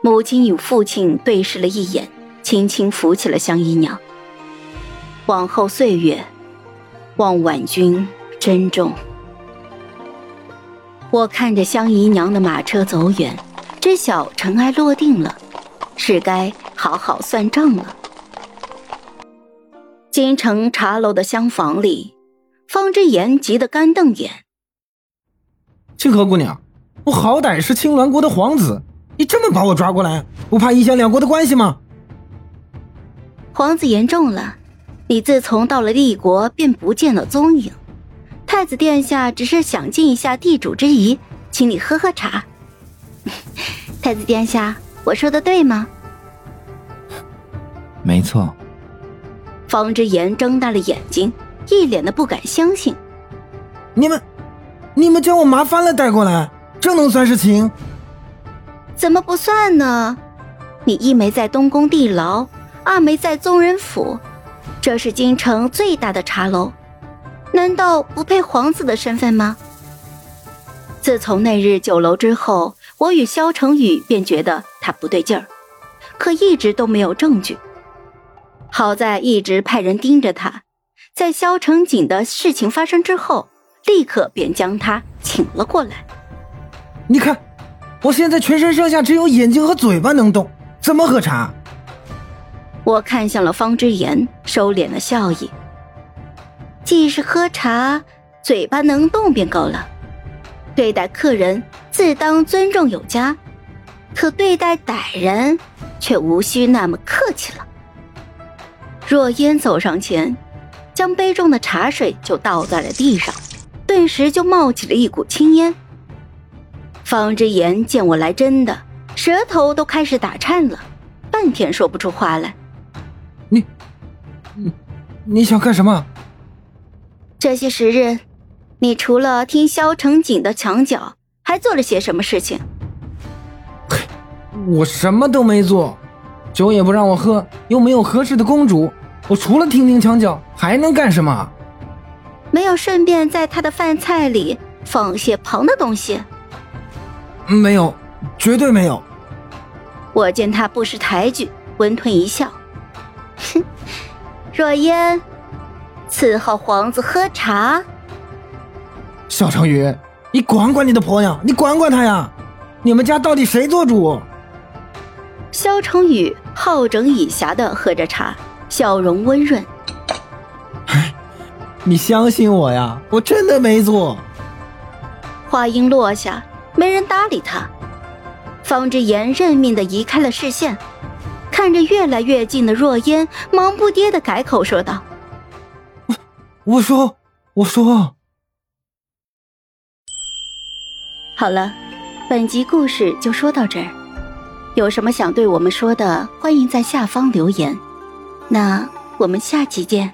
母亲与父亲对视了一眼，轻轻扶起了香姨娘。往后岁月，望婉君珍重。我看着香姨娘的马车走远，知晓尘埃落定了，是该好好算账了。京城茶楼的厢房里，方之言急得干瞪眼。清河姑娘，我好歹是青鸾国的皇子。你这么把我抓过来，不怕影响两国的关系吗？皇子言重了，你自从到了立国便不见了踪影。太子殿下只是想尽一下地主之谊，请你喝喝茶。太子殿下，我说的对吗？没错。方之言睁大了眼睛，一脸的不敢相信。你们，你们将我麻翻了带过来，这能算是情？怎么不算呢？你一没在东宫地牢，二没在宗人府，这是京城最大的茶楼，难道不配皇子的身份吗？自从那日酒楼之后，我与萧成宇便觉得他不对劲儿，可一直都没有证据。好在一直派人盯着他，在萧成景的事情发生之后，立刻便将他请了过来。你看。我现在全身上下只有眼睛和嘴巴能动，怎么喝茶？我看向了方之言，收敛了笑意。既是喝茶，嘴巴能动便够了。对待客人自当尊重有加，可对待歹人却无需那么客气了。若烟走上前，将杯中的茶水就倒在了地上，顿时就冒起了一股青烟。方之言见我来真的，舌头都开始打颤了，半天说不出话来。你，你，你想干什么？这些时日，你除了听萧成景的墙角，还做了些什么事情？嘿，我什么都没做，酒也不让我喝，又没有合适的公主，我除了听听墙角，还能干什么？没有顺便在他的饭菜里放些旁的东西。没有，绝对没有。我见他不识抬举，温吞一笑，哼，若烟伺候皇子喝茶。小成宇，你管管你的婆娘，你管管她呀！你们家到底谁做主？萧成宇好整以暇的喝着茶，笑容温润。哎，你相信我呀，我真的没做。话音落下。没人搭理他，方之言认命的移开了视线，看着越来越近的若烟，忙不迭的改口说道：“我我说我说。”好了，本集故事就说到这儿。有什么想对我们说的，欢迎在下方留言。那我们下期见。